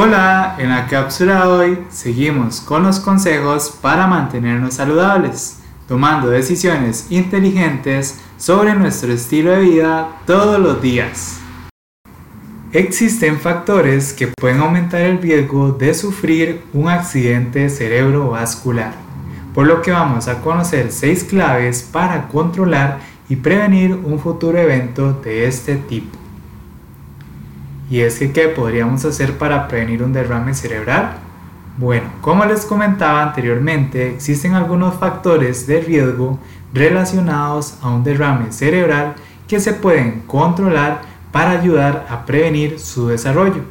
Hola, en la cápsula de hoy seguimos con los consejos para mantenernos saludables, tomando decisiones inteligentes sobre nuestro estilo de vida todos los días. Existen factores que pueden aumentar el riesgo de sufrir un accidente cerebrovascular, por lo que vamos a conocer seis claves para controlar y prevenir un futuro evento de este tipo. Y es que, ¿qué podríamos hacer para prevenir un derrame cerebral? Bueno, como les comentaba anteriormente, existen algunos factores de riesgo relacionados a un derrame cerebral que se pueden controlar para ayudar a prevenir su desarrollo.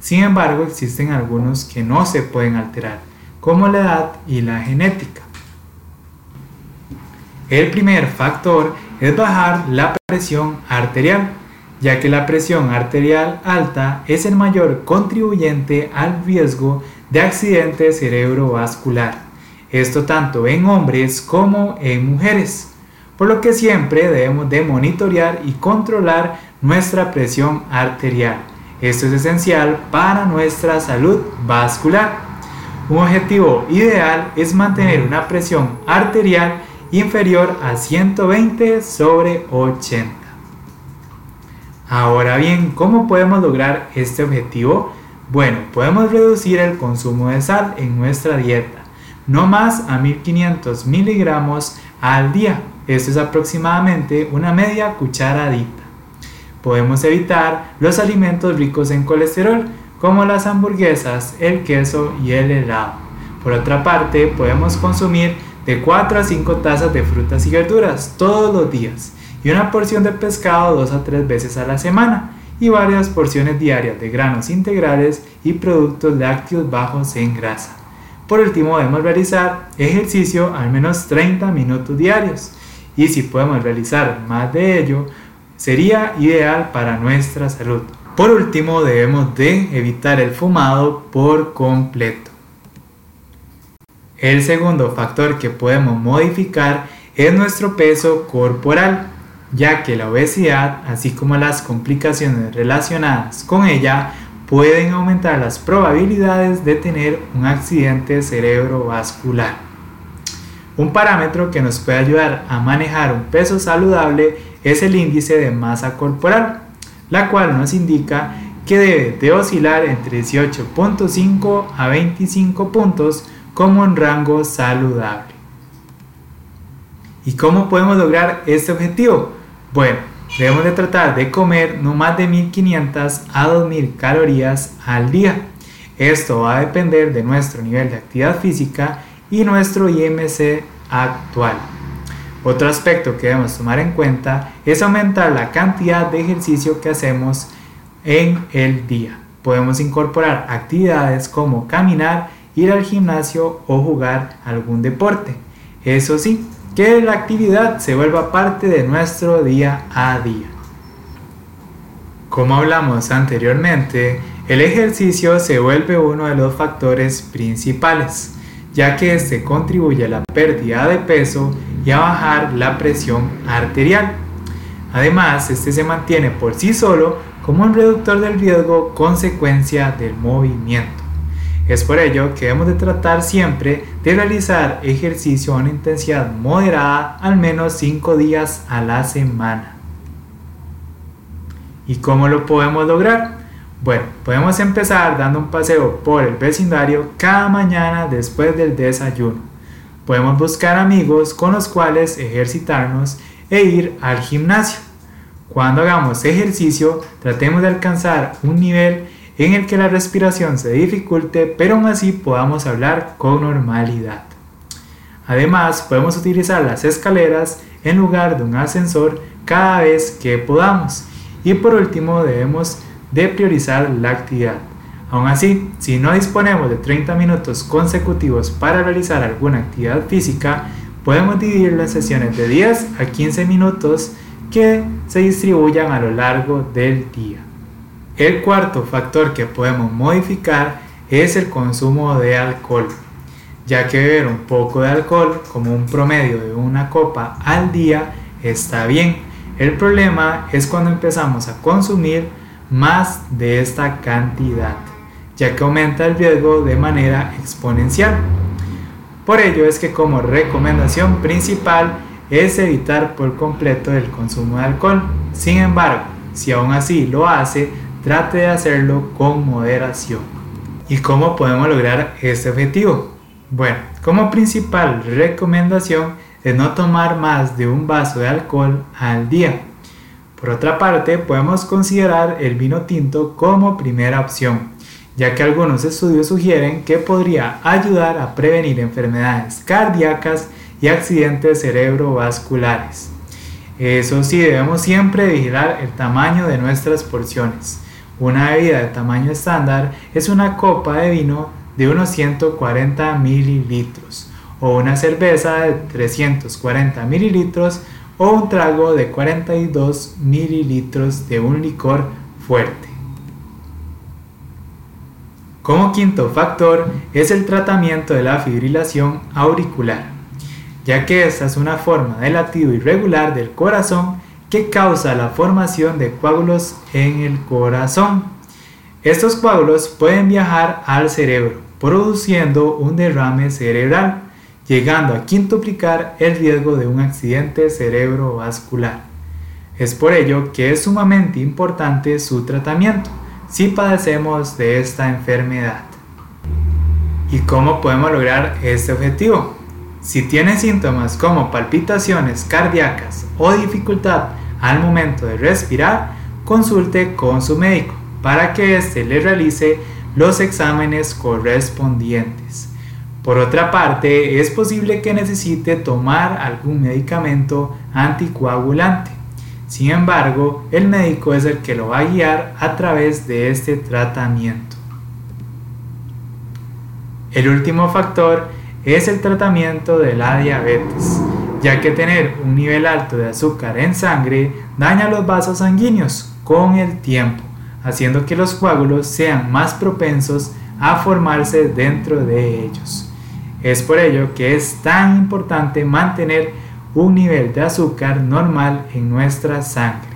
Sin embargo, existen algunos que no se pueden alterar, como la edad y la genética. El primer factor es bajar la presión arterial ya que la presión arterial alta es el mayor contribuyente al riesgo de accidente cerebrovascular. Esto tanto en hombres como en mujeres, por lo que siempre debemos de monitorear y controlar nuestra presión arterial. Esto es esencial para nuestra salud vascular. Un objetivo ideal es mantener una presión arterial inferior a 120 sobre 80. Ahora bien, ¿cómo podemos lograr este objetivo? Bueno, podemos reducir el consumo de sal en nuestra dieta, no más a 1500 miligramos al día. Esto es aproximadamente una media cucharadita. Podemos evitar los alimentos ricos en colesterol, como las hamburguesas, el queso y el helado. Por otra parte, podemos consumir de 4 a 5 tazas de frutas y verduras todos los días y una porción de pescado dos a tres veces a la semana y varias porciones diarias de granos integrales y productos lácteos bajos en grasa. Por último, debemos realizar ejercicio al menos 30 minutos diarios y si podemos realizar más de ello, sería ideal para nuestra salud. Por último, debemos de evitar el fumado por completo. El segundo factor que podemos modificar es nuestro peso corporal ya que la obesidad, así como las complicaciones relacionadas con ella, pueden aumentar las probabilidades de tener un accidente cerebrovascular. Un parámetro que nos puede ayudar a manejar un peso saludable es el índice de masa corporal, la cual nos indica que debe de oscilar entre 18.5 a 25 puntos como un rango saludable. ¿Y cómo podemos lograr este objetivo? Bueno, debemos de tratar de comer no más de 1500 a 2000 calorías al día. Esto va a depender de nuestro nivel de actividad física y nuestro IMC actual. Otro aspecto que debemos tomar en cuenta es aumentar la cantidad de ejercicio que hacemos en el día. Podemos incorporar actividades como caminar, ir al gimnasio o jugar algún deporte. Eso sí, que la actividad se vuelva parte de nuestro día a día. Como hablamos anteriormente, el ejercicio se vuelve uno de los factores principales, ya que este contribuye a la pérdida de peso y a bajar la presión arterial. Además, este se mantiene por sí solo como un reductor del riesgo consecuencia del movimiento. Es por ello que debemos de tratar siempre de realizar ejercicio a una intensidad moderada al menos 5 días a la semana. ¿Y cómo lo podemos lograr? Bueno, podemos empezar dando un paseo por el vecindario cada mañana después del desayuno. Podemos buscar amigos con los cuales ejercitarnos e ir al gimnasio. Cuando hagamos ejercicio, tratemos de alcanzar un nivel en el que la respiración se dificulte, pero aún así podamos hablar con normalidad. Además, podemos utilizar las escaleras en lugar de un ascensor cada vez que podamos. Y por último, debemos de priorizar la actividad. Aún así, si no disponemos de 30 minutos consecutivos para realizar alguna actividad física, podemos dividir las sesiones de 10 a 15 minutos que se distribuyan a lo largo del día. El cuarto factor que podemos modificar es el consumo de alcohol, ya que beber un poco de alcohol, como un promedio de una copa al día, está bien. El problema es cuando empezamos a consumir más de esta cantidad, ya que aumenta el riesgo de manera exponencial. Por ello es que como recomendación principal es evitar por completo el consumo de alcohol. Sin embargo, si aún así lo hace, trate de hacerlo con moderación. ¿Y cómo podemos lograr este objetivo? Bueno, como principal recomendación es no tomar más de un vaso de alcohol al día. Por otra parte, podemos considerar el vino tinto como primera opción, ya que algunos estudios sugieren que podría ayudar a prevenir enfermedades cardíacas y accidentes cerebrovasculares. Eso sí, debemos siempre vigilar el tamaño de nuestras porciones. Una bebida de tamaño estándar es una copa de vino de unos 140 mililitros o una cerveza de 340 mililitros o un trago de 42 mililitros de un licor fuerte. Como quinto factor es el tratamiento de la fibrilación auricular, ya que esta es una forma de latido irregular del corazón que causa la formación de coágulos en el corazón. Estos coágulos pueden viajar al cerebro, produciendo un derrame cerebral, llegando a quintuplicar el riesgo de un accidente cerebrovascular. Es por ello que es sumamente importante su tratamiento si padecemos de esta enfermedad. ¿Y cómo podemos lograr este objetivo? Si tiene síntomas como palpitaciones cardíacas o dificultad al momento de respirar, consulte con su médico para que éste le realice los exámenes correspondientes. Por otra parte, es posible que necesite tomar algún medicamento anticoagulante. Sin embargo, el médico es el que lo va a guiar a través de este tratamiento. El último factor es el tratamiento de la diabetes, ya que tener un nivel alto de azúcar en sangre daña los vasos sanguíneos con el tiempo haciendo que los coágulos sean más propensos a formarse dentro de ellos. Es por ello que es tan importante mantener un nivel de azúcar normal en nuestra sangre.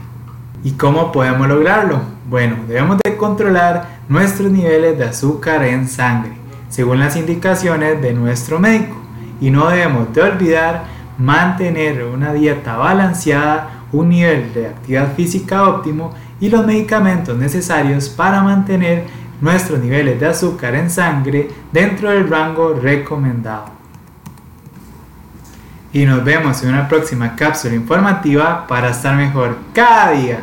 ¿Y cómo podemos lograrlo? Bueno, debemos de controlar nuestros niveles de azúcar en sangre, según las indicaciones de nuestro médico. Y no debemos de olvidar mantener una dieta balanceada, un nivel de actividad física óptimo y los medicamentos necesarios para mantener nuestros niveles de azúcar en sangre dentro del rango recomendado. Y nos vemos en una próxima cápsula informativa para estar mejor cada día.